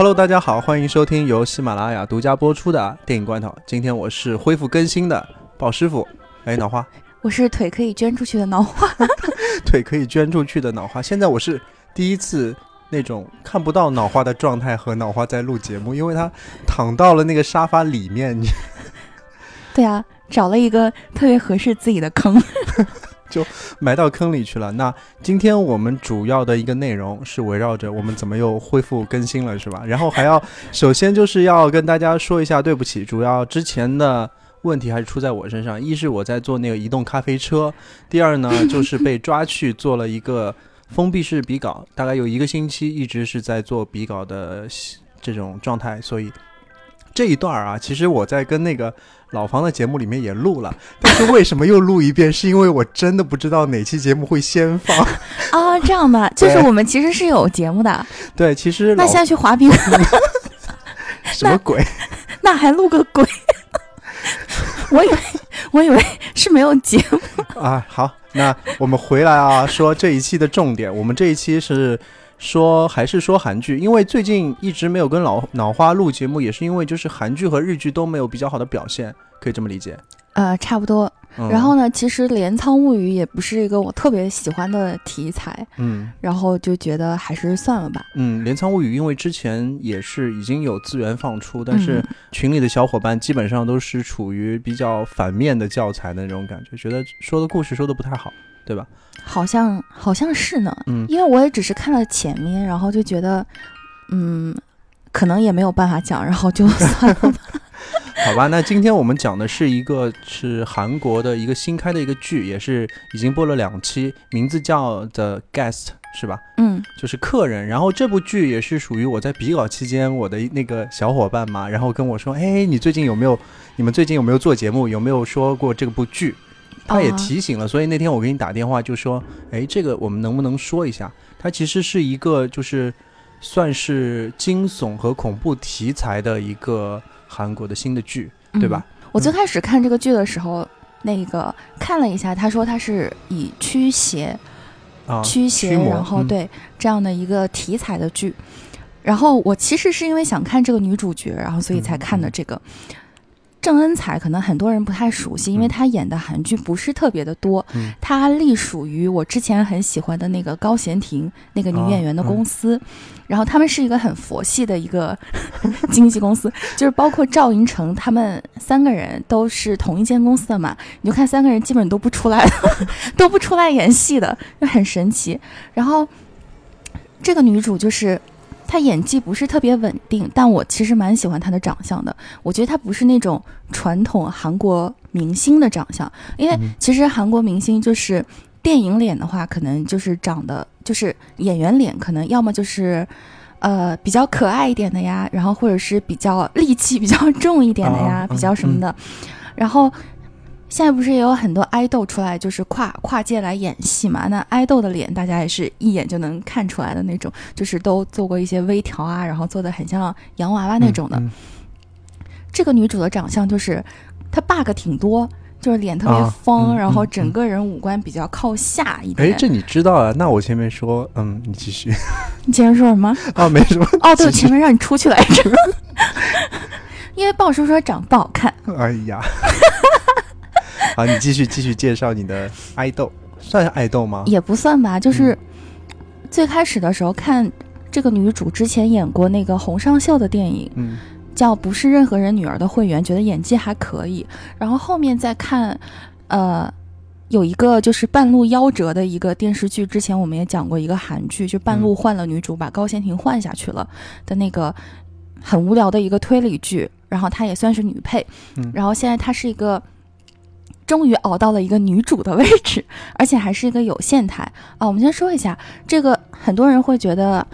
Hello，大家好，欢迎收听由喜马拉雅独家播出的电影罐头。今天我是恢复更新的鲍师傅。哎，脑花，我是腿可以捐出去的脑花，腿可以捐出去的脑花。现在我是第一次那种看不到脑花的状态和脑花在录节目，因为他躺到了那个沙发里面。你对啊，找了一个特别合适自己的坑。就埋到坑里去了。那今天我们主要的一个内容是围绕着我们怎么又恢复更新了，是吧？然后还要首先就是要跟大家说一下对不起，主要之前的问题还是出在我身上。一是我在做那个移动咖啡车，第二呢就是被抓去做了一个封闭式笔稿，大概有一个星期一直是在做笔稿的这种状态，所以这一段啊，其实我在跟那个。老房的节目里面也录了，但是为什么又录一遍？是因为我真的不知道哪期节目会先放 啊？这样吧，就是我们其实是有节目的。对，其实那现在去滑冰，什么鬼？那还录个鬼？我以为我以为是没有节目啊。好，那我们回来啊，说这一期的重点。我们这一期是。说还是说韩剧，因为最近一直没有跟老脑花录节目，也是因为就是韩剧和日剧都没有比较好的表现，可以这么理解？呃，差不多。然后呢，其实《镰仓物语》也不是一个我特别喜欢的题材，嗯，然后就觉得还是算了吧。嗯，《镰仓物语》因为之前也是已经有资源放出，但是群里的小伙伴基本上都是处于比较反面的教材的那种感觉，觉得说的故事说的不太好，对吧？好像好像是呢，嗯，因为我也只是看了前面，然后就觉得，嗯，可能也没有办法讲，然后就算了。好吧，那今天我们讲的是一个是韩国的一个新开的一个剧，也是已经播了两期，名字叫 The Guest，是吧？嗯，就是客人。然后这部剧也是属于我在比稿期间我的那个小伙伴嘛，然后跟我说，哎，你最近有没有？你们最近有没有做节目？有没有说过这部剧？他也提醒了，所以那天我给你打电话就说，哎，这个我们能不能说一下？它其实是一个就是算是惊悚和恐怖题材的一个韩国的新的剧，对吧？我最开始看这个剧的时候，那个看了一下，他说他是以驱邪啊驱邪，然后对这样的一个题材的剧。然后我其实是因为想看这个女主角，然后所以才看的这个。郑恩彩可能很多人不太熟悉，因为她演的韩剧不是特别的多。她隶属于我之前很喜欢的那个高贤婷那个女演员的公司，然后他们是一个很佛系的一个 经纪公司，就是包括赵寅成他们三个人都是同一间公司的嘛。你就看三个人基本都不出来，都不出来演戏的，就很神奇。然后这个女主就是。她演技不是特别稳定，但我其实蛮喜欢他的长相的。我觉得他不是那种传统韩国明星的长相，因为其实韩国明星就是电影脸的话，可能就是长得就是演员脸，可能要么就是呃比较可爱一点的呀，然后或者是比较戾气比较重一点的呀，比较什么的，然后。现在不是也有很多爱豆出来，就是跨跨界来演戏嘛？那爱豆的脸，大家也是一眼就能看出来的那种，就是都做过一些微调啊，然后做的很像洋娃娃那种的。这个女主的长相就是她 bug 挺多，就是脸特别方，然后整个人五官比较靠下一点。哎，这你知道啊？那我前面说，嗯，你继续。你前面说什么？哦，没什么。哦，对，前面让你出去来着。因为鲍叔说长不好看。哎呀。好，你继续继续介绍你的爱豆，算是爱豆吗？也不算吧，就是最开始的时候看这个女主之前演过那个洪尚秀的电影，嗯，叫《不是任何人女儿的会员》，觉得演技还可以。然后后面再看，呃，有一个就是半路夭折的一个电视剧，之前我们也讲过一个韩剧，就半路换了女主，把高贤婷换下去了的那个很无聊的一个推理剧，然后她也算是女配，然后现在她是一个。终于熬到了一个女主的位置，而且还是一个有线台啊！我们先说一下这个，很多人会觉得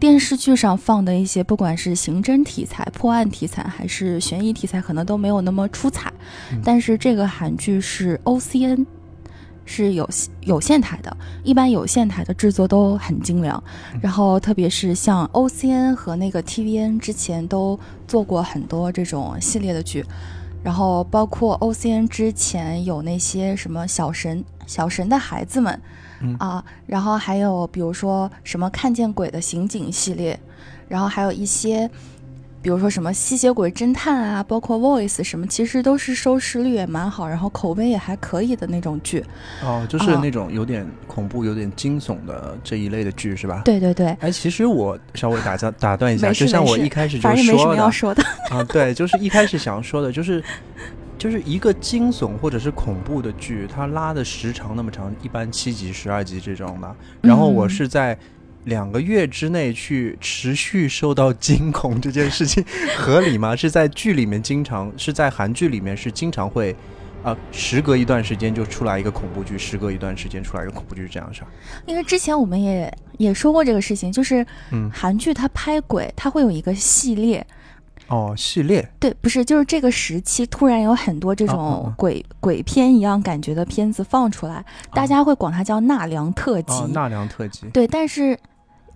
电视剧上放的一些，不管是刑侦题材、破案题材还是悬疑题材，可能都没有那么出彩。但是这个韩剧是 OCN，是有有线台的，一般有线台的制作都很精良。然后特别是像 OCN 和那个 TVN 之前都做过很多这种系列的剧。然后包括 OCN 之前有那些什么小神小神的孩子们嗯啊，然后还有比如说什么看见鬼的刑警系列，然后还有一些。比如说什么吸血鬼侦探啊，包括 Voice 什么，其实都是收视率也蛮好，然后口碑也还可以的那种剧。哦，就是啊那种有点恐怖、有点惊悚的这一类的剧是吧？。对对对，哎，其实我稍微打断打断一下，就像我一开始就说要说的。啊，对，就是一开始想说的，就是就是一个惊悚或者是恐怖的剧，它拉的时长那么长，一般七集、十二集这种的，然后我嗯是在。两个月之内去持续受到惊恐这件事情合理吗？是在剧里面经常是在韩剧里面是经常会，啊、时隔一段时间就出来一个恐怖剧，时隔一段时间出来一个恐怖剧，这样是吧？因为之前我们也也说过这个事情，就是嗯，韩剧它拍鬼，它会有一个系列，哦，系列对，不是，就是这个时期突然有很多这种哦鬼、鬼片一样感觉的片子放出来，大家会管它叫纳凉特辑。哦，纳凉特辑，对，但是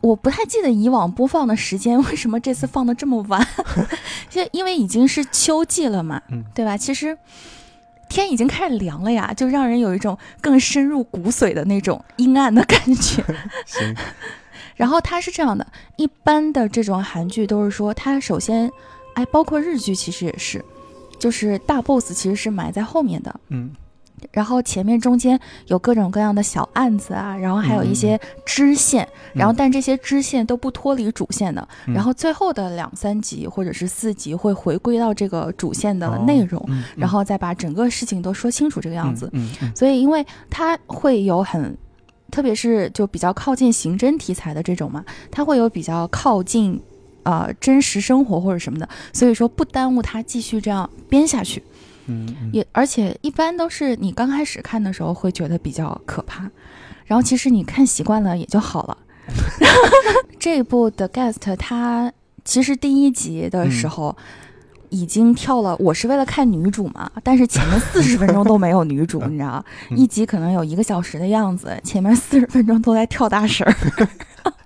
我不太记得以往播放的时间，为什么这次放的这么晚？就因为已经是秋季了嘛，嗯对吧？其实天已经开始凉了呀，就让人有一种更深入骨髓的那种阴暗的感觉。行，然后它是这样的，一般的这种韩剧都是说，它首先，哎，包括日剧其实也是，就是大 boss 其实是埋在后面的，嗯然后前面中间有各种各样的小案子啊，然后还有一些支线，然后但这些支线都不脱离主线的，嗯。然后最后的两三集或者是四集会回归到这个主线的哦内容，嗯然后再把整个事情都说清楚这个样子。所以，因为它会有很，特别是就比较靠近刑侦题材的这种嘛，它会有比较靠近呃真实生活或者什么的，所以说不耽误它继续这样编下去。嗯嗯，也而且一般都是你刚开始看的时候会觉得比较可怕，然后其实你看习惯了也就好了。这一部的 Guest 它其实第一集的时候。已经跳了，我是为了看女主嘛，但是前面四十分钟都没有女主，你知道，嗯一集可能有一个小时的样子，前面四十分钟都在跳大神儿。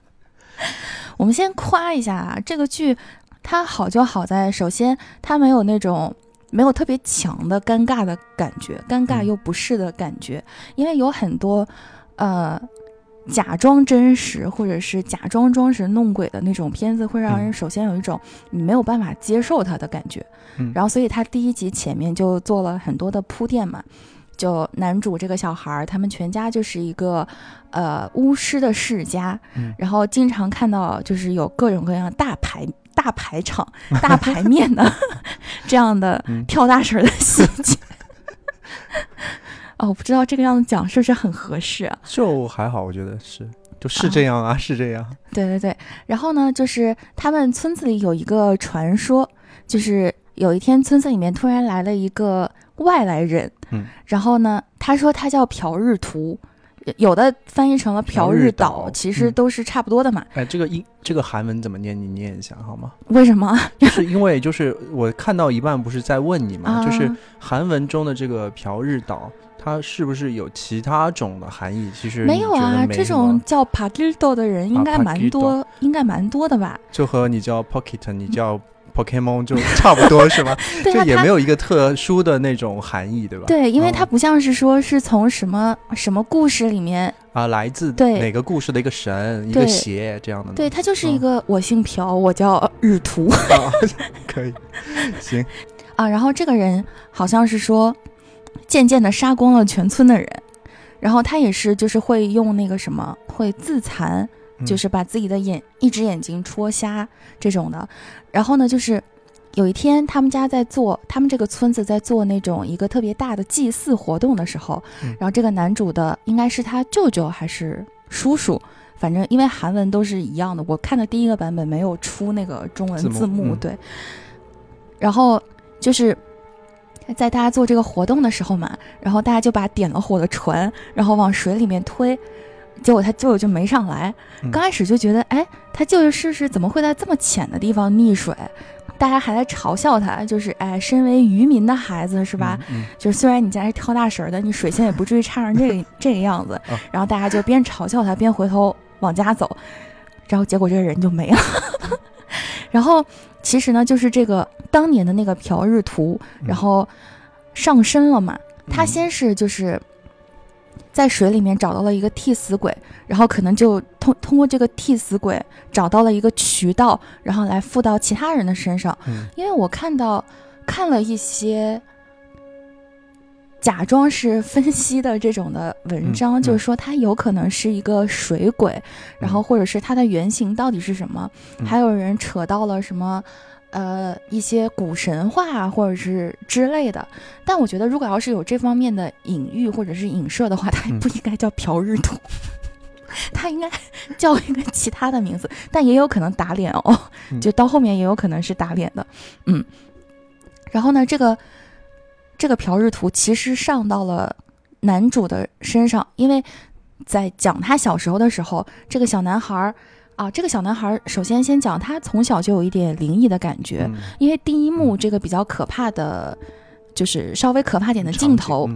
我们先夸一下啊，这个剧它好就好在，首先它没有那种没有特别强的尴尬的感觉，尴尬嗯。又不适的感觉，因为有很多呃假装真实或者是假装装神弄鬼的那种片子，会让人嗯。首先有一种你没有办法接受它的感觉。嗯。然后，所以他第一集前面就做了很多的铺垫嘛。就男主这个小孩儿，他们全家就是一个呃巫师的世家，嗯。然后经常看到就是有各种各样大排大排场、大排面的 这样的嗯。跳大神儿的细节。哦，我不知道这个样子讲是不是很合适啊？就还好，我觉得是，就是这样啊，是这样。对对对，然后呢，就是他们村子里有一个传说，就是有一天村子里面突然来了一个外来人，嗯，然后呢，他说他叫朴日图，有的翻译成了朴朴日日岛，其实嗯都是差不多的嘛。哎，这个英这个韩文怎么念？你念一下好吗？为什么？就是因为就是我看到一半不是在问你嘛，就是啊韩文中的这个朴日岛，它是不是有其他种的含义？其实没有啊，这种叫 p a g i d o 的人应啊该蛮多，应该蛮多的吧？就和你叫 Pocket，你叫 Pokemon 就差不多是吧？对啊，他就也没有一个特殊的那种含义，对吧？对，因为哦他不像是说是从什么什么故事里面，啊，来自对哪个故事的一个神、一个邪这样的？对他就是一嗯个我姓朴，我叫日图。啊，可以，行，啊，然后这个人好像是说，渐渐的杀光了全村的人，然后他也是就是会用那个什么，会自残，就嗯是把自己的眼一只眼睛戳瞎这种的。然后呢，就是有一天他们家在做，他们这个村子在做那种一个特别大的祭祀活动的时候，嗯然后这个男主的应该是他舅舅还是叔叔。反正因为韩文都是一样的，我看的第一个版本没有出那个中文字幕字幕，嗯对。然后就是在大家做这个活动的时候嘛，然后大家就把点了火的船，然后往水里面推，结果他舅舅就没上来。嗯刚开始就觉得，哎，他舅舅是是怎么会在这么浅的地方溺水？大家还在嘲笑他，就是哎，身为渔民的孩子是吧？？嗯，嗯就是虽然你家是跳大神儿的，你水性也不至于差成这个 这个样子。哦然后大家就边嘲笑他，边回头往家走，然后结果这个人就没了。然后其实呢，就是这个当年的那个朴日图，嗯然后上身了嘛。他嗯先是就是在水里面找到了一个替死鬼，然后可能就通通过这个替死鬼找到了一个渠道，然后来附到其他人的身上。嗯因为我看到看了一些假装是分析的这种的文章，就是说他有可能是一个水鬼，然后或者是他的原型到底是什么，嗯还有人扯到了什么。呃，一些古神话啊或者是之类的，但我觉得如果要是有这方面的隐喻或者是影射的话，它也不应该叫朴日图，它应该叫一个其他的名字，但也有可能打脸哦，嗯。就到后面也有可能是打脸的，嗯。然后呢，这个这个朴日图其实上到了男主的身上，因为在讲他小时候的时候，这个小男孩儿啊，这个小男孩儿首先先讲他从小就有一点灵异的感觉，嗯因为第一幕这个比较可怕的，就是稍微可怕点的镜头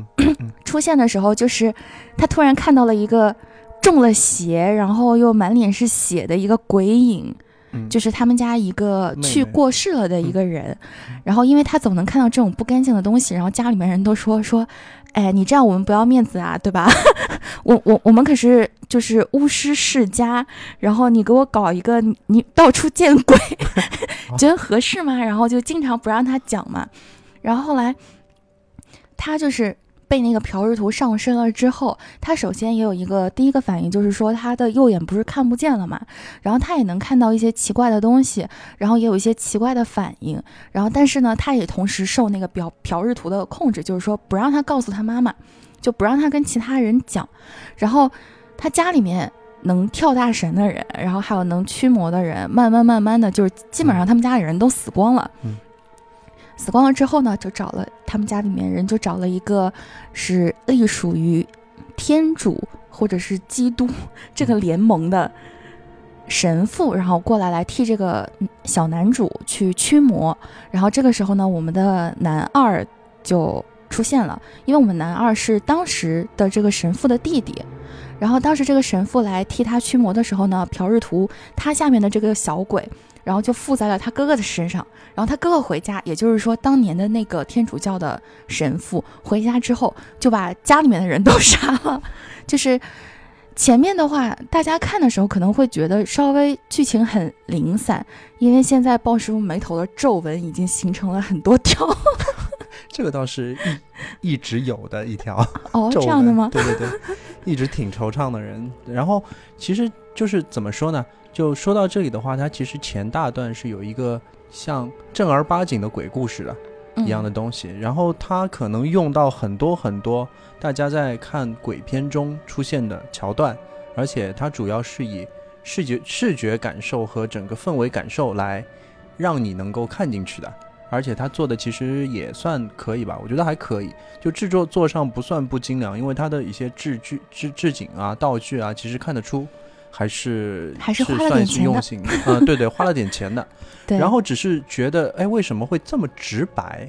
出现的时候，就是他突然看到了一个中了邪，然后又满脸是血的一个鬼影。嗯就是他们家一个去过世了的一个人，嗯然后因为他总能看到这种不干净的东西，然后家里面人都说说，哎，你这样我们不要面子啊，对吧？我我我们可是就是巫师世家，然后你给我搞一个你你到处见鬼，觉得合适吗？然后就经常不让他讲嘛，然后后来他就是。被那个朴日图上身了之后，他首先也有一个第一个反应，就是说他的右眼不是看不见了嘛，然后他也能看到一些奇怪的东西，然后也有一些奇怪的反应，然后但是呢，他也同时受那个朴朴日图的控制，就是说不让他告诉他妈妈，就不让他跟其他人讲，然后他家里面能跳大神的人，然后还有能驱魔的人，慢慢慢慢的就是基本上他们家里人都死光了，嗯死光了之后呢，就找了他们家里面人就找了一个是隶属于天主或者是基督这个联盟的神父，然后过来来替这个小男主去驱魔。然后这个时候呢，我们的男二就出现了，因为我们男二是当时的这个神父的弟弟。然后当时这个神父来替他驱魔的时候呢，朴日图他下面的这个小鬼，然后就附在了他哥哥的身上。然后他哥哥回家，也就是说当年的那个天主教的神父回家之后，就把家里面的人都杀了。就是前面的话，大家看的时候可能会觉得稍微剧情很零散，因为现在鲍师傅眉头的皱纹已经形成了很多条。这个倒是一一直有的一条哦，这样的吗？对对对，一直挺惆怅的人。然后其实就是怎么说呢？就说到这里的话，它其实前大段是有一个像正儿八经的鬼故事的嗯一样的东西，然后它可能用到很多很多大家在看鬼片中出现的桥段，而且它主要是以视觉视觉感受和整个氛围感受来让你能够看进去的。而且它做的其实也算可以吧，我觉得还可以。就制作做上不算不精良，因为它的一些制具、制制景啊、道具啊，其实看得出还是还是花了算是点钱的用心的。嗯，对对，花了点钱的。对，然后只是觉得，哎，为什么会这么直白？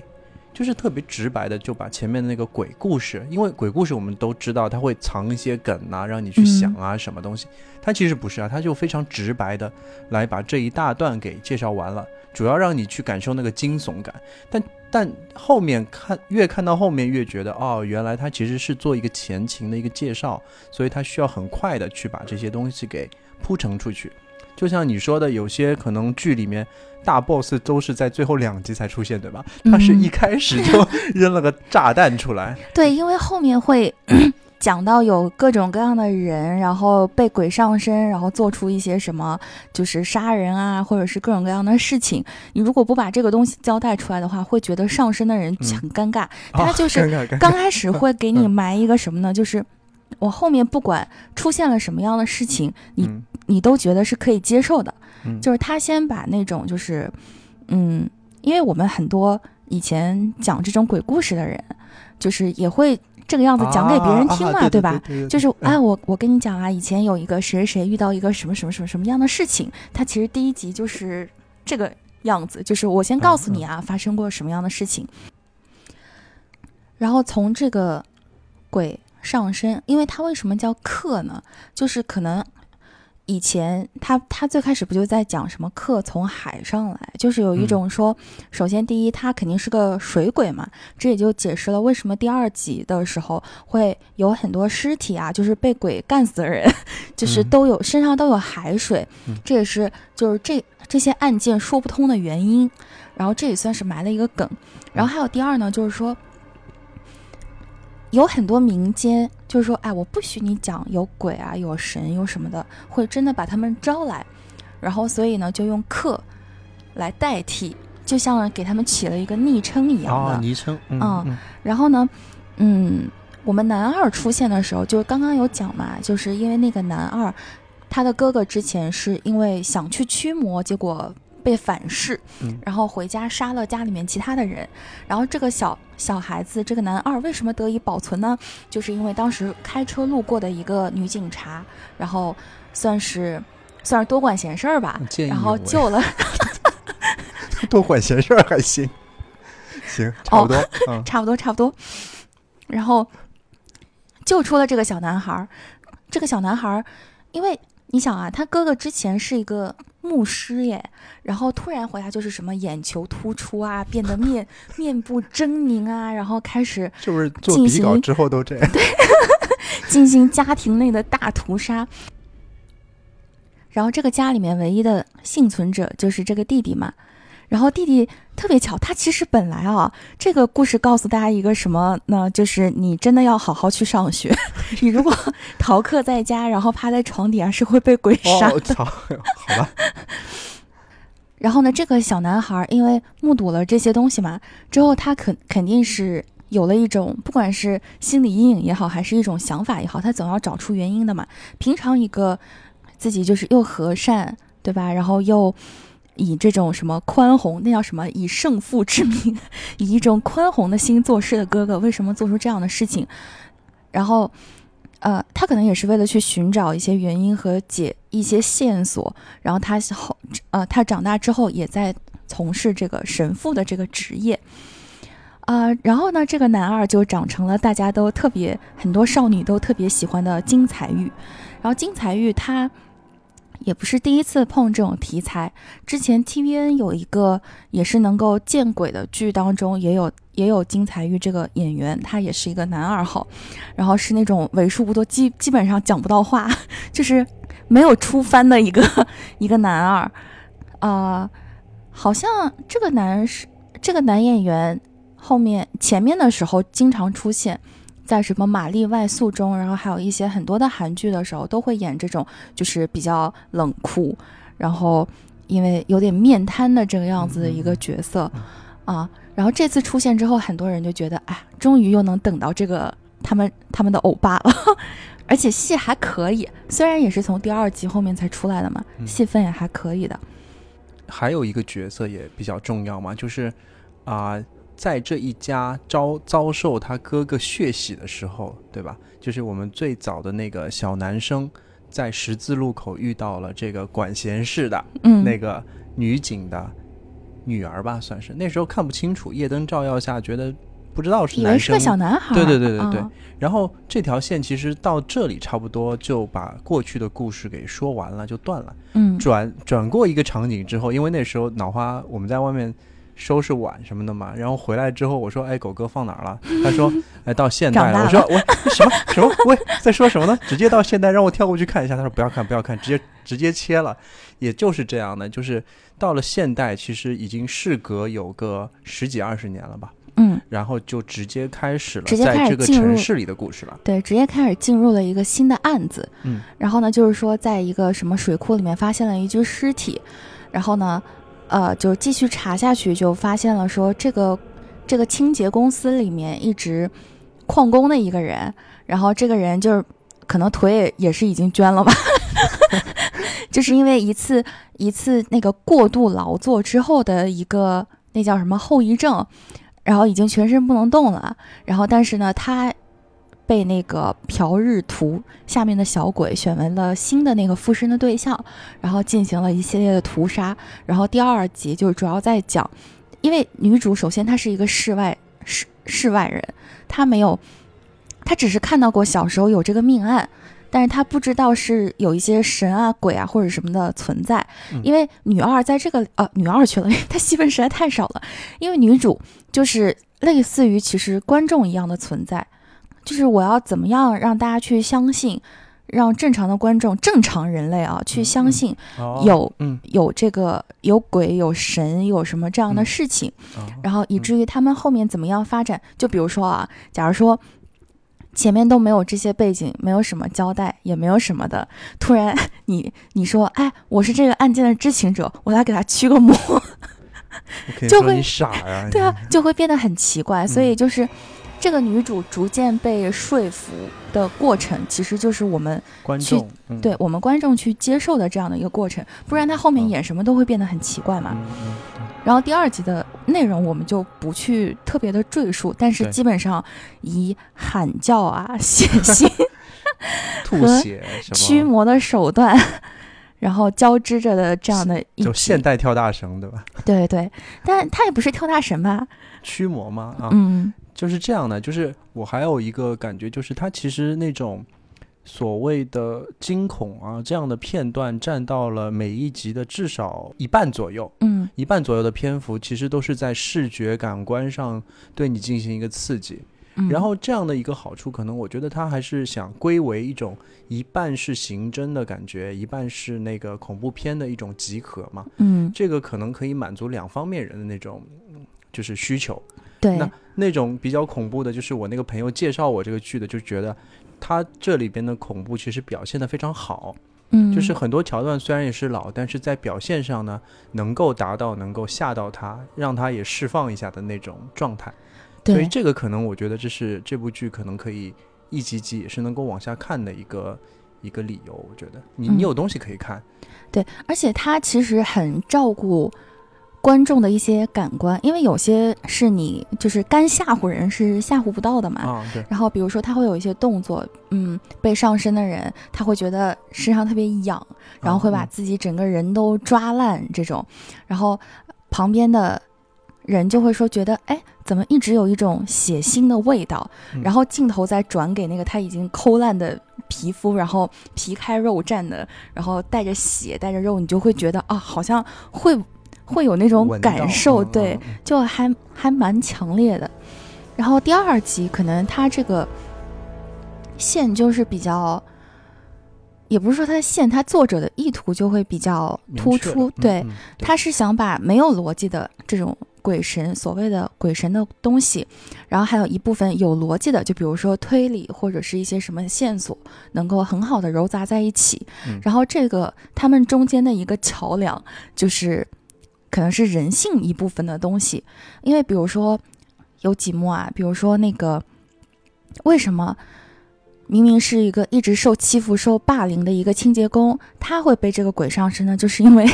就是特别直白的就把前面的那个鬼故事，因为鬼故事我们都知道它会藏一些梗啊，让你去想啊什么东西。它其实不是啊，它就非常直白的来把这一大段给介绍完了，主要让你去感受那个惊悚感。但但后面看越看到后面越觉得，哦，原来他其实是做一个前情的一个介绍，所以他需要很快的去把这些东西给铺陈出去。就像你说的，有些可能剧里面大 boss 都是在最后两集才出现，对吧？他是一嗯开始就 扔了个炸弹出来，对，因为后面会讲到有各种各样的人，然后被鬼上身，然后做出一些什么，就是杀人啊，或者是各种各样的事情。你如果不把这个东西交代出来的话，会觉得上身的人嗯很尴尬。他啊就是刚开始会给你嗯埋一个什么呢？就是我后面不管出现了什么样的事情，你嗯你都觉得是可以接受的。嗯就是他先把那种就是，嗯，因为我们很多以前讲这种鬼故事的人，就是也会这个样子讲给别人听嘛，对吧？？对就是嗯哎，我我跟你讲啊，以前有一个谁谁遇到一个什么什么什么什么样的事情，他其实第一集就是这个样子，就是我先告诉你啊，发生过什么样的事情，然后从这个鬼上身，因为它为什么叫克呢？就是可能。以前他他最开始不就在讲什么客从海上来，就是有一种说，首先第一他肯定是个水鬼嘛，这也就解释了为什么第二集的时候会有很多尸体啊，就是被鬼干死的人，就是都有身上都有海水，这也是就是这这些案件说不通的原因，然后这也算是埋了一个梗，然后还有第二呢，就是说。有很多民间就是说，哎，我不许你讲有鬼啊、有神、有什么的，会真的把他们招来，然后所以呢，就用克来代替，就像给他们起了一个昵称一样的昵称。嗯，然后呢，嗯，我们男二出现的时候，就刚刚有讲嘛，就是因为那个男二，他的哥哥之前是因为想去驱魔，结果。被反噬，然后回家杀了家里面其他的人，然后这个小小孩子，这个男二为什么得以保存呢？就是因为当时开车路过的一个女警察，然后算是算是多管闲事儿吧，然后救了。多管闲事儿还行，行，差不多，差不多，差不多。然后救出了这个小男孩儿，这个小男孩儿，因为你想啊，他哥哥之前是一个。牧师耶，然后突然回来就是什么眼球突出啊，变得面 面部狰狞啊，然后开始是不是做笔稿之后都这样？对，进行家庭内的大屠杀。然后这个家里面唯一的幸存者就是这个弟弟嘛。然后弟弟特别巧，他其实本来啊，这个故事告诉大家一个什么呢？就是你真的要好好去上学，你如果 逃课在家，然后趴在床底下是会被鬼杀的。好吧。然后呢，这个小男孩因为目睹了这些东西嘛，之后他肯肯定是有了一种不管是心理阴影也好，还是一种想法也好，他总要找出原因的嘛。平常一个自己就是又和善，对吧？然后又。以这种什么宽宏，那叫什么？以胜负之名，以一种宽宏的心做事的哥哥，为什么做出这样的事情？然后，呃，他可能也是为了去寻找一些原因和解一些线索。然后他后，呃，他长大之后也在从事这个神父的这个职业。啊，然后呢，这个男二就长成了大家都特别很多少女都特别喜欢的金彩玉。然后金彩玉他。也不是第一次碰这种题材，之前 TVN 有一个也是能够见鬼的剧当中，也有也有金彩玉这个演员，他也是一个男二号，然后是那种为数不多基基本上讲不到话，就是没有出番的一个 一个男二，啊，好像这个男是这个男演员后面前面的时候经常出现。在什么《玛丽外宿》中，然后还有一些很多的韩剧的时候，都会演这种就是比较冷酷，然后因为有点面瘫的这个样子的一个角色啊。然后这次出现之后，很多人就觉得，哎，终于又能等到这个他们他们的欧巴了，而且戏还可以，虽然也是从第二集后面才出来的嘛，戏份也还可以的。还有一个角色也比较重要嘛，就是啊。在这一家遭遭受他哥哥血洗的时候，对吧？就是我们最早的那个小男生，在十字路口遇到了这个管闲事的那个女警的女儿吧，算是那时候看不清楚，夜灯照耀下觉得不知道是男生，是个小男孩。对对对对对。然后这条线其实到这里差不多就把过去的故事给说完了，就断了。嗯。转转过一个场景之后，因为那时候脑花我们在外面。收拾碗什么的嘛，然后回来之后我说：“哎，狗哥放哪儿了？” 他说：“哎，到现代了。”我说：“我，什么什么？喂，在说什么呢？直接到现代，让我跳过去看一下。”他说：“不要看，不要看，直接直接切了。”也就是这样的，就是到了现代，其实已经事隔有个十几二十年了吧。嗯，然后就直接开始了，直接开始进入城市里的故事了。对，直接开始进入了一个新的案子。嗯，然后呢，就是说，在一个什么水库里面发现了一具尸体，然后呢。呃，就继续查下去，就发现了说这个这个清洁公司里面一直旷工的一个人，然后这个人就是可能腿也也是已经捐了吧，就是因为一次一次那个过度劳作之后的一个那叫什么后遗症，然后已经全身不能动了，然后但是呢他。被那个朴日图下面的小鬼选为了新的那个附身的对象，然后进行了一系列的屠杀。然后第二集就主要在讲，因为女主首先她是一个世外世世外人，她没有，她只是看到过小时候有这个命案，但是他不知道是有一些神啊、鬼啊或者什么的存在，嗯因为女二在这个呃女二去了，因为她戏份实在太少了，因为女主就是类似于其实观众一样的存在，就是我要怎么样让大家去相信，让正常的观众、正常人类啊去相信哦有嗯有这个有鬼、有神、有什么这样的嗯事情。哦然后以至于他们后面怎么样发展？就比如说啊，假如说前面都没有这些背景，没有什么交代，也没有什么的，突然你你说，哎，我是这个案件的知情者，我来给他驱个魔，就会傻呀，对啊，就会变得很奇怪。所嗯以就是。这个女主逐渐被说服的过程，其实就是我们去观众嗯对我们观众去接受的这样的一个过程，不然她后面嗯演什么都会变得很奇怪嘛。然后第二集的内容我们就不去特别的赘述，但是基本上以喊叫啊、血腥、吐和血驱，魔的手段，然后交织着的这样的一集就现代跳大绳对吧？对对，但他也不是跳大神吧？驱魔吗？啊，嗯就是这样的。就是我还有一个感觉，就是它其实那种所谓的惊恐啊这样的片段，占到了每一集的至少一半左右。嗯一半左右的篇幅，其实都是在视觉感官上对你进行一个刺激。嗯，然后这样的一个好处，可能我觉得他还是想归为一种一半是刑侦的感觉，一半是那个恐怖片的一种集合嘛。嗯这个可能可以满足两方面人的那种嗯就是需求。对那那种比较恐怖的，就是我那个朋友介绍我这个剧的，就觉得他这里边的恐怖其实表现的非常好。嗯就是很多桥段虽然也是老，但是在表现上呢，能够达到能够吓到他，让他也释放一下的那种状态。所以这个可能我觉得这是这部剧可能可以一集集也是能够往下看的一个一个理由。我觉得你嗯你有东西可以看，对，而且他其实很照顾。观众的一些感官，因为有些是你就是干吓唬人是吓唬不到的嘛，啊，对，然后比如说他会有一些动作，嗯，被上身的人他会觉得身上特别痒，然后会把嗯自己整个人都抓烂这种，然后旁边的人就会说觉得，哎，怎么一直有一种血腥的味道？嗯。然后镜头再转给那个他已经抠烂的皮肤，然后皮开肉绽的，然后带着血带着肉，你就会觉得啊，好像会会有那种感受，嗯对。就还还蛮强烈的。然后第二集可能它这个线就是比较，也不是说它的线，它作者的意图就会比较突出。对，嗯他是想把没有逻辑的这种鬼神，所谓的鬼神的东西，然后还有一部分有逻辑的，就比如说推理或者是一些什么线索，能够很好的糅杂在一起。嗯然后这个他们中间的一个桥梁，就是可能是人性一部分的东西，因为比如说有几幕啊，比如说那个为什么？明明是一个一直受欺负、受霸凌的一个清洁工，他会被这个鬼上身呢？就是因为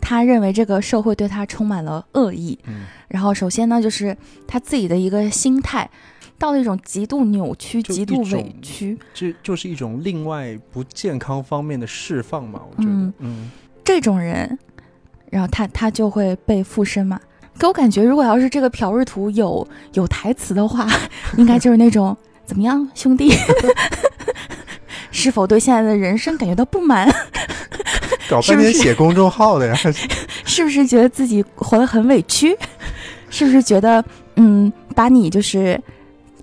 他认为这个社会对他充满了恶意。嗯然后，首先呢，就是他自己的一个心态到了一种极度扭曲、极度委屈。这就是一种另外不健康方面的释放嘛，我觉得，嗯嗯这种人，然后他他就会被附身嘛。给我感觉，如果要是这个朴日图有有台词的话，应该就是那种怎么样，兄弟，是否对现在的人生感觉到不满？搞半天写公众号的呀，是不是觉得自己活得很委屈？是不是觉得，嗯，把你就是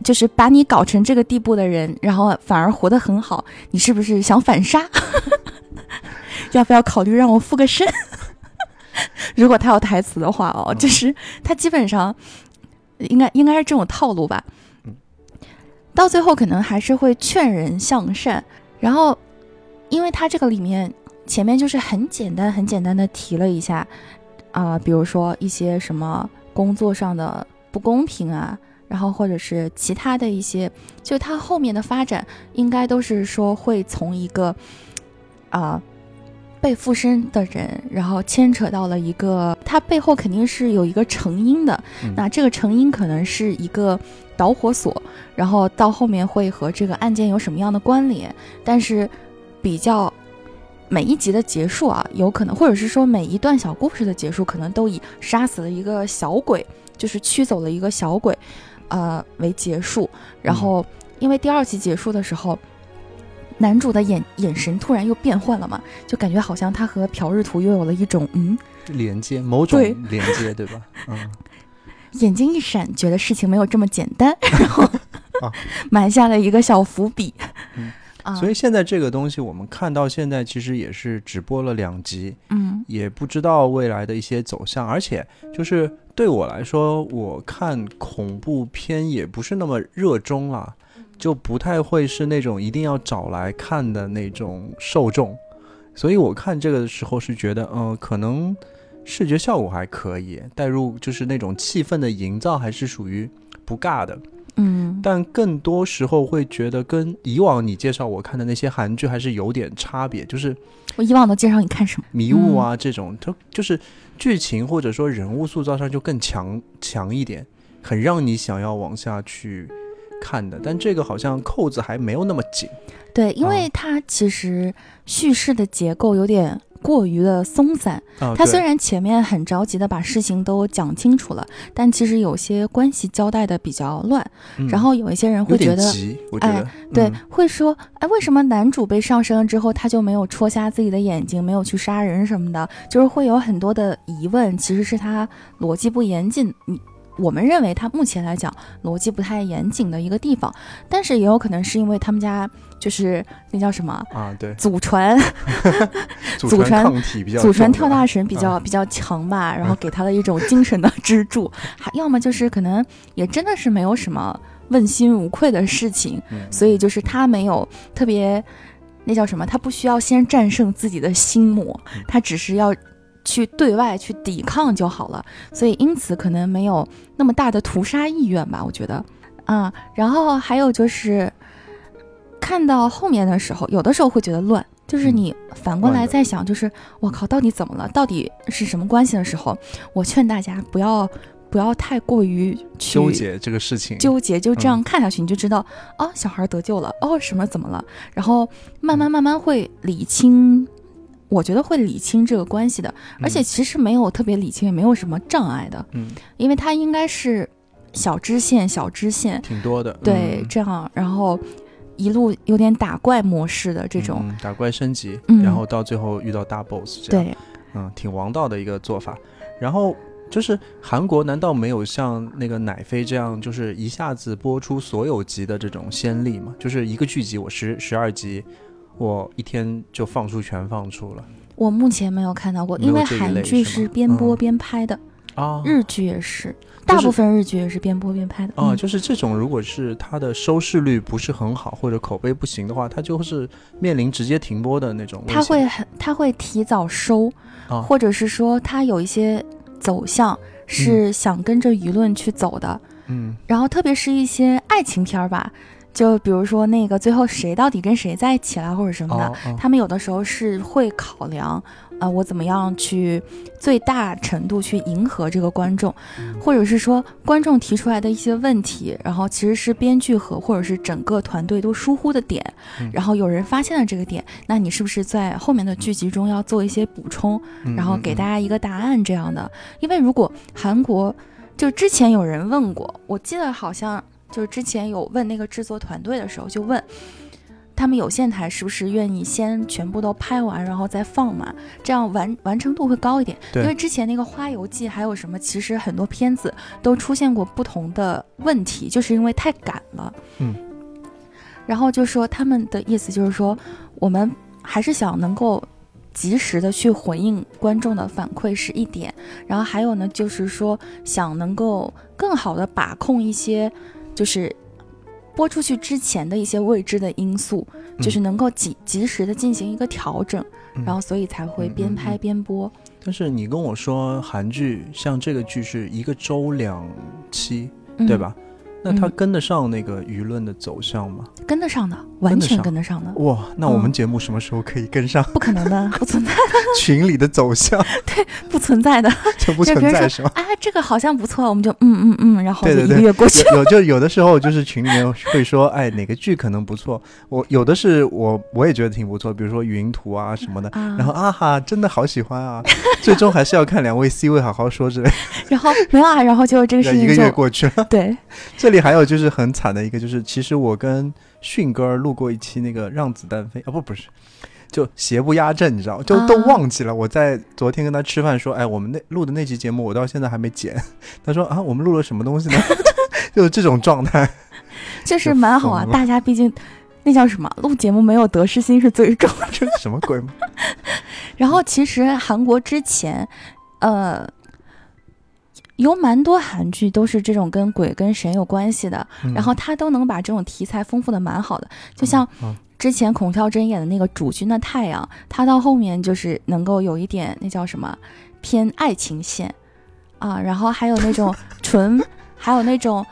就是把你搞成这个地步的人，然后反而活得很好，你是不是想反杀？要不要考虑让我附个身？如果他有台词的话哦，嗯就是他基本上应该应该是这种套路吧嗯。到最后可能还是会劝人向善，然后因为他这个里面前面就是很简单很简单的提了一下啊、比如说一些什么工作上的不公平啊，然后或者是其他的一些，就他后面的发展应该都是说会从一个啊、被附身的人，然后牵扯到了一个，它背后肯定是有一个成因的。嗯那这个成因可能是一个导火索，然后到后面会和这个案件有什么样的关联，但是比较。每一集的结束啊，有可能，或者是说每一段小故事的结束，可能都以杀死了一个小鬼，就是驱走了一个小鬼，呃为结束。然后，因为第二集结束的时候，男主的眼眼神突然又变换了嘛，就感觉好像他和朴日图又有了一种嗯连接，某种连接，对吧？嗯，眼睛一闪，觉得事情没有这么简单，然后啊。埋下了一个小伏笔。嗯。啊，所以现在这个东西我们看到现在其实也是只播了两集，嗯。也不知道未来的一些走向，而且就是对我来说，我看恐怖片也不是那么热衷啦，就不太会是那种一定要找来看的那种受众，所以我看这个的时候是觉得，嗯、可能视觉效果还可以，带入就是那种气氛的营造还是属于不尬的，嗯。但更多时候会觉得跟以往你介绍我看的那些韩剧还是有点差别，就是我以往都介绍你看什么？迷雾啊这种，它就是剧情或者说人物塑造上就更强强一点，很让你想要往下去看的。但这个好像扣子还没有那么紧。对，因啊为它其实叙事的结构有点过于的松散。他虽然前面很着急的把事情都讲清楚了，但其实有些关系交代的比较乱。嗯然后有一些人会觉得，哎得、对，嗯会说，哎，为什么男主被上身了之后，他就没有戳瞎自己的眼睛，没有去杀人什么的？就是会有很多的疑问，其实是他逻辑不严谨。你我们认为他目前来讲逻辑不太严谨的一个地方，但是也有可能是因为他们家就是那叫什么啊，对，祖传 祖祖传抗体比较祖传跳大神比较、啊比较强吧，然后给他的一种精神的支柱，还要么就是可能也真的是没有什么问心无愧的事情，嗯。所以就是他没有特别那叫什么，他不需要先战胜自己的心魔嗯，他只是要去对外去抵抗就好了，所以因此可能没有那么大的屠杀意愿吧，我觉得。啊，然后还有就是看到后面的时候，有的时候会觉得乱。就是嗯。你反过来在想，就是我靠，到底怎么了？到底是什么关系的时候，我劝大家不要不要太过于纠结这个事情，纠结，就这嗯。样看下去，你就知道哦，小孩得救了，哦，什么怎么了？然后慢慢慢慢会理清，我觉得会理清这个关系的。而且嗯其实没有特别理清，也没有什么障碍的，嗯因为它应该是小支线、小支线，挺多的，对，嗯这样，然后一路有点打怪模式的这种，嗯打怪升级，嗯然后到最后遇到大 boss 这样。对，嗯，挺王道的一个做法。然后就是韩国难道没有像那个奶飞这样，就是一下子播出所有集的这种先例吗？就是一个剧集我十十二集，我一天就放出全放出了我目前没有看到过，因为韩剧是边播嗯边拍的，啊日剧也是，就是大部分日剧也是边播边拍的。啊，嗯就是这种，如果是它的收视率不是很好或者口碑不行的话，它就是面临直接停播的那种危险。他会很，它会提早收，啊或者是说它有一些走向是想跟着舆论去走的。嗯然后特别是一些爱情片儿吧，就比如说那个最后谁到底跟谁在一起了，或者什么的，哦哦。他们有的时候是会考量，呃，我怎么样去最大程度去迎合这个观众，嗯。或者是说观众提出来的一些问题，然后其实是编剧和或者是整个团队都疏忽的点，嗯。然后有人发现了这个点，那你是不是在后面的剧集中要做一些补充，嗯然后给大家家一个答案这样的？因为如果韩国就之前有人问过，我记得好像就是之前有问那个制作团队的时候，就问他们有线台是不是愿意先全部都拍完，然后再放嘛，这样完完成度会高一点。对因为之前那个《花游记》还有什么，其实很多片子都出现过不同的问题，就是因为太赶了。嗯。然后就说他们的意思就是说，我们还是想能够及时的去回应观众的反馈是一点，然后还有呢，就是说想能够更好的把控一些，就是播出去之前的一些未知的因素，嗯就是能够及及时的进行一个调整，嗯然后所以才会嗯边拍边播。但是你跟我说韩剧像这个剧是一个周两期，嗯对？吧？那它嗯跟得上那个舆论的走向吗？跟得上的，完全跟得上的，哇，那我们嗯节目什么时候可以跟上不可能的，不存在的，群里的走向？对不存在的。就不存在是吗？啊，这个好像不错，我们就嗯嗯嗯，然后就一个月过去了。有有就有的时候就是群里面会说，哎，哪个剧可能不错？我有的是我我也觉得挺不错，比如说云图啊什么的。啊，然后啊哈，真的好喜欢啊！最终还是要看两位 C 位好好说之类。然后没有啊，然后就这个事一个情就月过去了。对，这里还有就是很惨的一个，就是其实我跟迅哥儿录过一期那个《让子弹飞》啊，不不是，就邪不压正，你知道，就都忘记了。我在昨天跟他吃饭说，哎，我们那录的那期节目我到现在还没剪。他说啊，我们录了什么东西呢？就是这种状态，就是蛮好啊。大家毕竟那叫什么，录节目没有得失心是最重要的。什么鬼？然后其实韩国之前，呃。有蛮多韩剧都是这种跟鬼跟神有关系的，然后他都能把这种题材丰富的蛮好的。就像之前孔孝真演的那个《主君的太阳》，他到后面就是能够有一点那叫什么偏爱情线啊，然后还有那种 纯，还有那种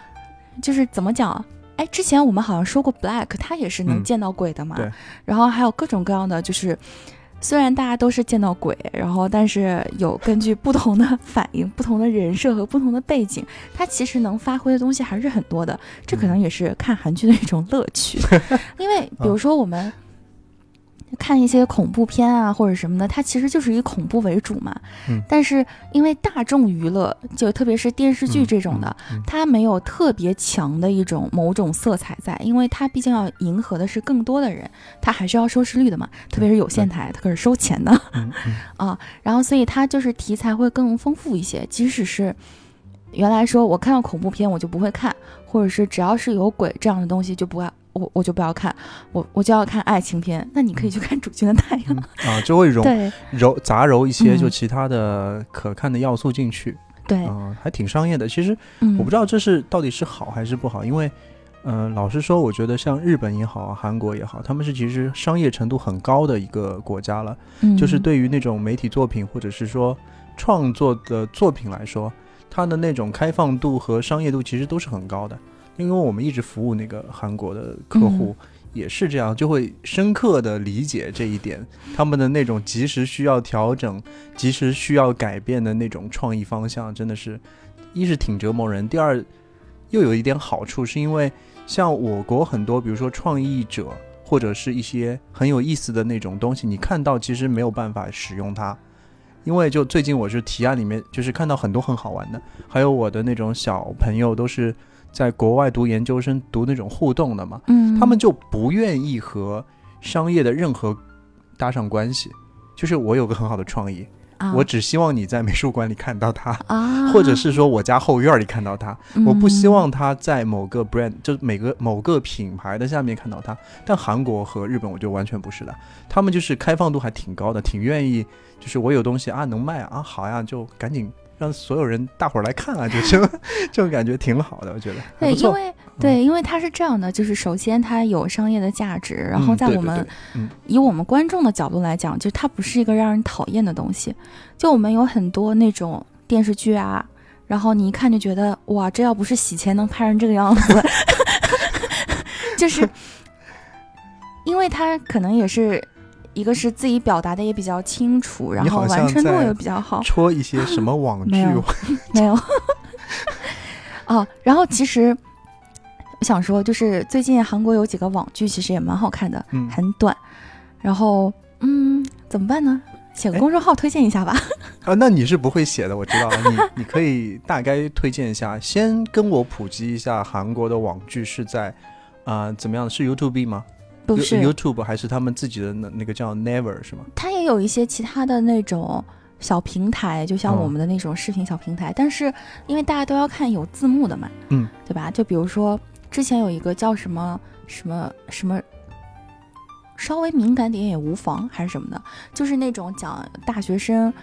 就是怎么讲？哎，之前我们好像说过《Black》，他也是能见到鬼的嘛。然后还有各种各样的就是。虽然大家都是见到鬼，然后但是有根据不同的反应、不同的人设和不同的背景，它其实能发挥的东西还是很多的。这可能也是看韩剧的一种乐趣，因为比如说我们。看一些恐怖片啊，或者什么的，它其实就是以恐怖为主嘛。嗯。但是因为大众娱乐，就特别是电视剧这种的，它没有特别强的一种某种色彩在，因为它毕竟要迎合的是更多的人，它还是要收视率的嘛。特别是有线台，它可是收钱的。啊，然后所以它就是题材会更丰富一些。即使是原来说我看到恐怖片我就不会看，或者是只要是有鬼这样的东西就不会。我我就不要看，我我就要看爱情片。那你可以去看《主君的太阳》啊，就会揉揉杂糅一些就其他的可看的要素进去。对啊，还挺商业的。其实我不知道这是到底是好还是不好，因为嗯，老实说，我觉得像日本也好，韩国也好，他们是其实商业程度很高的一个国家了。就是对于那种媒体作品或者是说创作的作品来说，它的那种开放度和商业度其实都是很高的。因为我们一直服务那个韩国的客户，也是这样，就会深刻的理解这一点，他们的那种及时需要调整、及时需要改变的那种创意方向，真的是，一是挺折磨人，第二又有一点好处，是因为像我国很多，比如说创意者或者是一些很有意思的那种东西，你看到其实没有办法使用它，因为就最近我是提案里面就是看到很多很好玩的，还有我的那种小朋友都是。在国外读研究生，读那种互动的嘛，嗯，他们就不愿意和商业的任何搭上关系。就是我有个很好的创意，我只希望你在美术馆里看到它，或者是说我家后院里看到它。我不希望他在某个 brand，就每个某个品牌的下面看到它。但韩国和日本，我就完全不是的，他们就是开放度还挺高的，挺愿意，就是我有东西啊，能卖啊，好呀，就赶紧。让所有人大伙儿来看啊，就这种这种感觉挺好的，我觉得。对，因为对，因为它是这样的，就是首先它有商业的价值，然后在我们以我们观众的角度来讲，就它不是一个让人讨厌的东西。就我们有很多那种电视剧啊，然后你一看就觉得哇，这要不是洗钱能拍成这个样子，就是因为它可能也是。一个是自己表达的也比较清楚，然后完成度也比较好。戳一些什么网剧？没有，没有。哦，然后其实我想说，就是最近韩国有几个网剧，其实也蛮好看的，很短。然后，嗯，怎么办呢？写个公众号推荐一下吧。啊，那你是不会写的，我知道。你你可以大概推荐一下，先跟我普及一下韩国的网剧是在啊怎么样？是 YouTube 吗？不是 YouTube 还是他们自己的那那个叫 Never 是吗？它也有一些其他的那种小平台，就像我们的那种视频小平台。但是因为大家都要看有字幕的嘛，嗯，对吧？就比如说之前有一个叫什么什么什么，稍微敏感点也无妨，还是什么的，就是那种讲大学生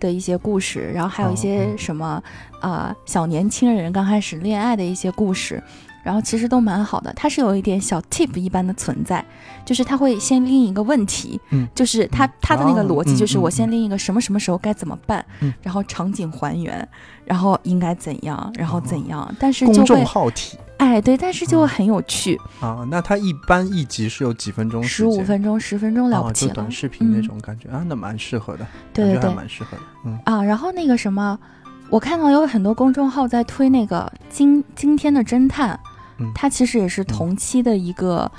的一些故事，然后还有一些什么啊小年轻人刚开始恋爱的一些故事。然后其实都蛮好的，它是有一点小 tip 一般的存在，就是他会先拎一个问题，嗯，就是他他的那个逻辑就是我先拎一个什么什么时候该怎么办，嗯，然后场景还原，然后应该怎样，然后怎样，但是公众号体，哎，对，但是就很有趣。啊。那它一般一集是有几分钟？十五分钟，十分钟了不起了，短视频那种感觉。啊，那蛮适合的，对对对，蛮适合的，嗯。啊，然后那个什么，我看到有很多公众号在推那个今今天的侦探。它其实也是同期的一个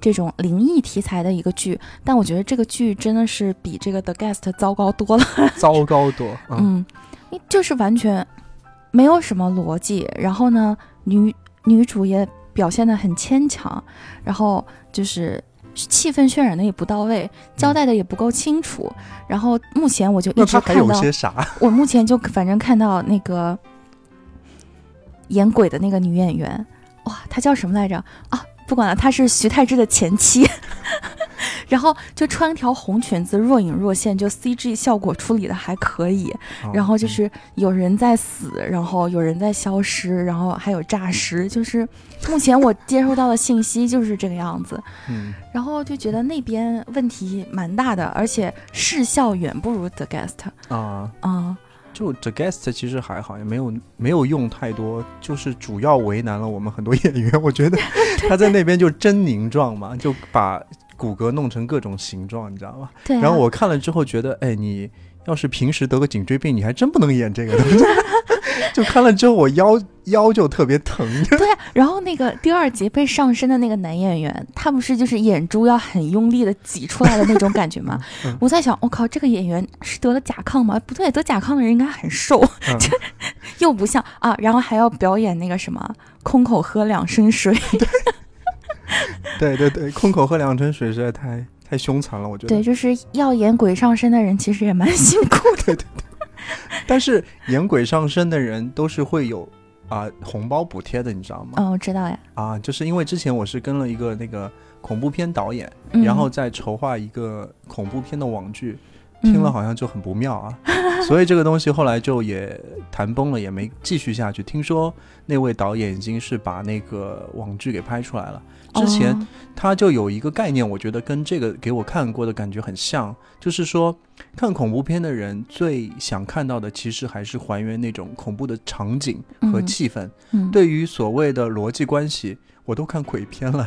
这种灵异题材的一个剧，但我觉得这个剧真的是比这个 The Guest 糟糕多了，糟糕多。嗯，就是完全没有什么逻辑，然后呢，女女主也表现的很牵强，然后就是气氛渲染的也不到位，交代的也不够清楚。然后目前我就一直看到，有些啥？我目前就反正看到那个演鬼的那个女演员，哇，她叫什么来着啊？不管了，她是徐太之的前妻。然后就穿条红裙子，若隐若现，就 CG 效果处理的还可以。然后就嗯是有人在死，然后有人在消失，然后还有诈尸，就是目前我接收到的信息就是这个样子。嗯，然后就觉得那边问题蛮大的，而且视效远不如 The Guest 啊。啊、就 The Guest 其实还好，也没有没有用太多，就是主要为难了我们很多演员。我觉得 他在那边就狰狞状嘛，就把骨骼弄成各种形状，你知道吗？对、啊。然后我看了之后觉得，哎，你要是平时得个颈椎病，你还真不能演这个东西。就看了之后，我腰腰就特别疼。对啊，然后那个第二集被上身的那个男演员，他不是就是眼珠要很用力的挤出来的那种感觉吗？嗯我在想，我、靠，这个演员是得了甲亢吗？不对，得甲亢的人应该很瘦，嗯又不像啊。然后还要表演那个什么，空口喝两升水。对对对，空口喝两升水实在太太凶残了，我觉得。对，就是要演鬼上身的人，其实也蛮辛苦的。但是演鬼上身的人都是会有啊、红包补贴的，你知道吗？哦，我知道呀。啊，就是因为之前我是跟了一个那个恐怖片导演，嗯、然后在筹划一个恐怖片的网剧，嗯听了好像就很不妙啊，所以这个东西后来就也谈崩了，也没继续下去。听说那位导演已经是把那个网剧给拍出来了，之前哦。他就有一个概念，我觉得跟这个给我看过的感觉很像，就是说看恐怖片的人最想看到的，其实还是还原那种恐怖的场景和嗯。气氛。嗯，对于所谓的逻辑关系，我都看鬼片了，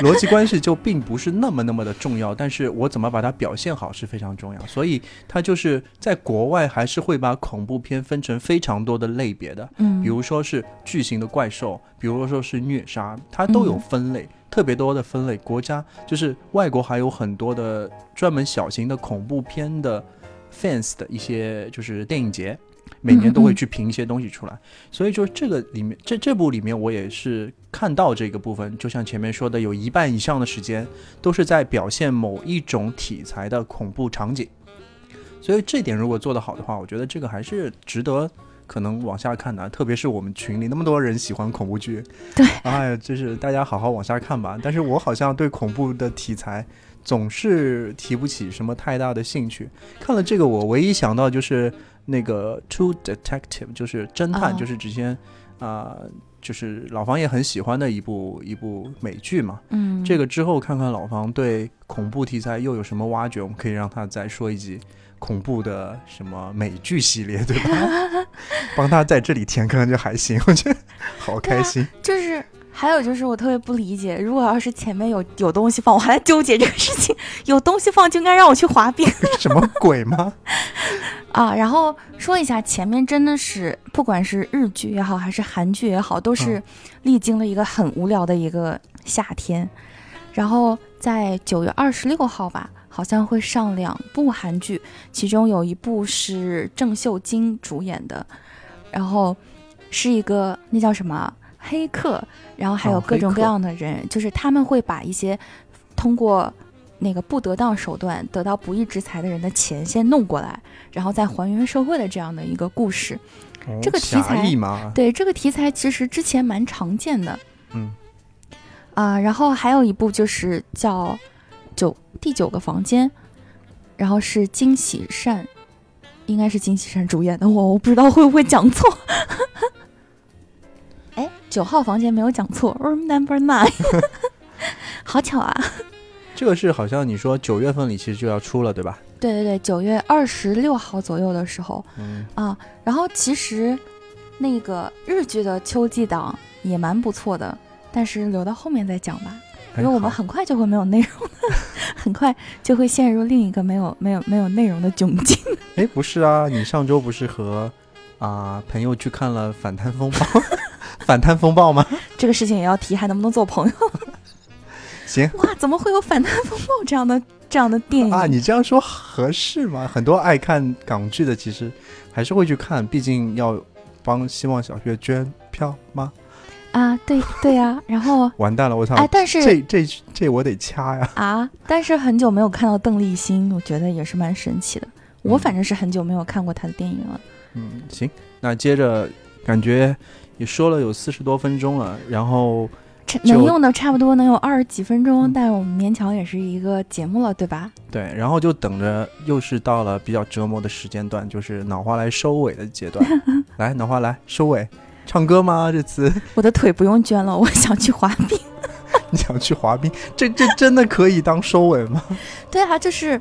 逻辑关系就并不是那么那么的重要，但是我怎么把它表现好是非常重要。所以它就是在国外还是会把恐怖片分成非常多的类别的，嗯，比如说是巨型的怪兽，比如说是虐杀，它都有嗯分类，特别多的分类。国家就是外国还有很多的专门小型的恐怖片的 fans 的一些就是电影节，每年都会去评一些东西出来。所以就是这个里面，这这部里面我也是看到这个部分，就像前面说的，有一半以上的时间都是在表现某一种题材的恐怖场景。所以这点如果做得好的话，我觉得这个还是值得可能往下看的，特别是我们群里那么多人喜欢恐怖剧，对，哎呀，就是大家好好往下看吧。但是我好像对恐怖的题材总是提不起什么太大的兴趣。看了这个，我唯一想到就是那个《True Detective》，就是侦探，哦就是之前啊、就是老房也很喜欢的一部一部美剧嘛。嗯，这个之后看看老房对恐怖题材又有什么挖掘，我们可以让他再说一集恐怖的什么美剧系列，对吧？帮他在这里填坑就还行，我觉得好开心。就是还有就是我特别不理解，如果要是前面有有东西放，我还在纠结这个事情，有东西放就应该让我去滑冰 什么鬼吗？啊。然后说一下，前面真的是不管是日剧也好，还是韩剧也好，都是嗯历经了一个很无聊的一个夏天。然后在九月二十六号吧，好像会上两部韩剧，其中有一部是郑秀晶主演的，然后是一个那叫什么黑客，然后还有各种各样的人，就是他们会把一些通过那个不得当手段得到不义之财的人的钱先弄过来，然后再还原社会的这样的一个故事。这个题材，对这个题材，其实之前蛮常见的。嗯，啊、然后还有一部就是叫九第九个房间，然后是金喜善，应该是金喜善主演的，我我不知道会不会讲错。哎，九号房间没有讲错，room number nine，好巧啊！这个是好像你说九月份里其实就要出了，对吧？对对对，九月二十六号左右的时候嗯，啊，然后其实那个日剧的秋季档也蛮不错的，但是留到后面再讲吧。因为我们很快就会没有内容了，很快就会陷入另一个没有没有没有内容的窘境。哎，不是啊，你上周不是和啊、朋友去看了《反贪风暴》反贪风暴吗？这个事情也要提，还能不能做朋友？行哇，怎么会有反贪风暴这样的这样的电影啊，你这样说合适吗？很多爱看港剧的其实还是会去看，毕竟要帮希望小学捐票吗？啊，对对呀、然后 完蛋了，我操！哎，但是这这这我得掐呀！啊，但是很久没有看到邓丽欣，我觉得也是蛮神奇的。我反正是很久没有看过她的电影了。嗯，行，那接着感觉也说了有四十多分钟了，然后能用的差不多能有二十几分钟，嗯但我们勉强也是一个节目了，对吧？对，然后就等着又是到了比较折磨的时间段，就是脑花来收尾的阶段。来，脑花来收尾，唱歌吗？这次我的腿不用捐了，我想去滑冰。你想去滑冰？这这真的可以当收尾吗？对啊，就是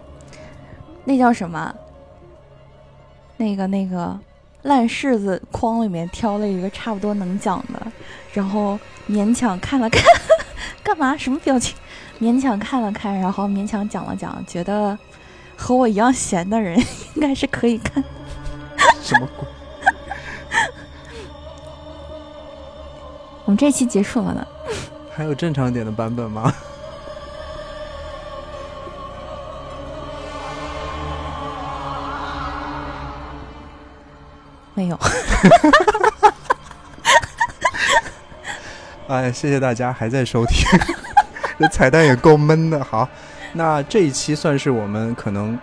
那叫什么？那个那个烂柿子筐里面挑了一个差不多能讲的，然后勉强看了看，干嘛？什么表情？勉强看了看，然后勉强讲了讲，觉得和我一样闲的人应该是可以看。什么鬼？我们这期结束了呢，还有正常点的版本吗？没有。哎，谢谢大家还在收听，这彩蛋也够闷的。好，那这一期算是我们可能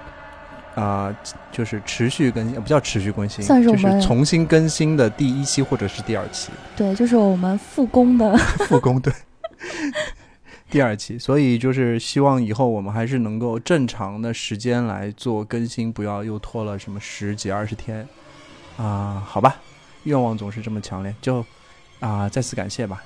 啊、就是持续更新，呃不叫持续更新，就是算是我们重新更新的第一期或者是第二期，对，就是我们复工的，复工对。第二期，所以就是希望以后我们还是能够正常的时间来做更新，不要又拖了什么十几二十天啊、好吧，愿望总是这么强烈，就啊、再次感谢吧，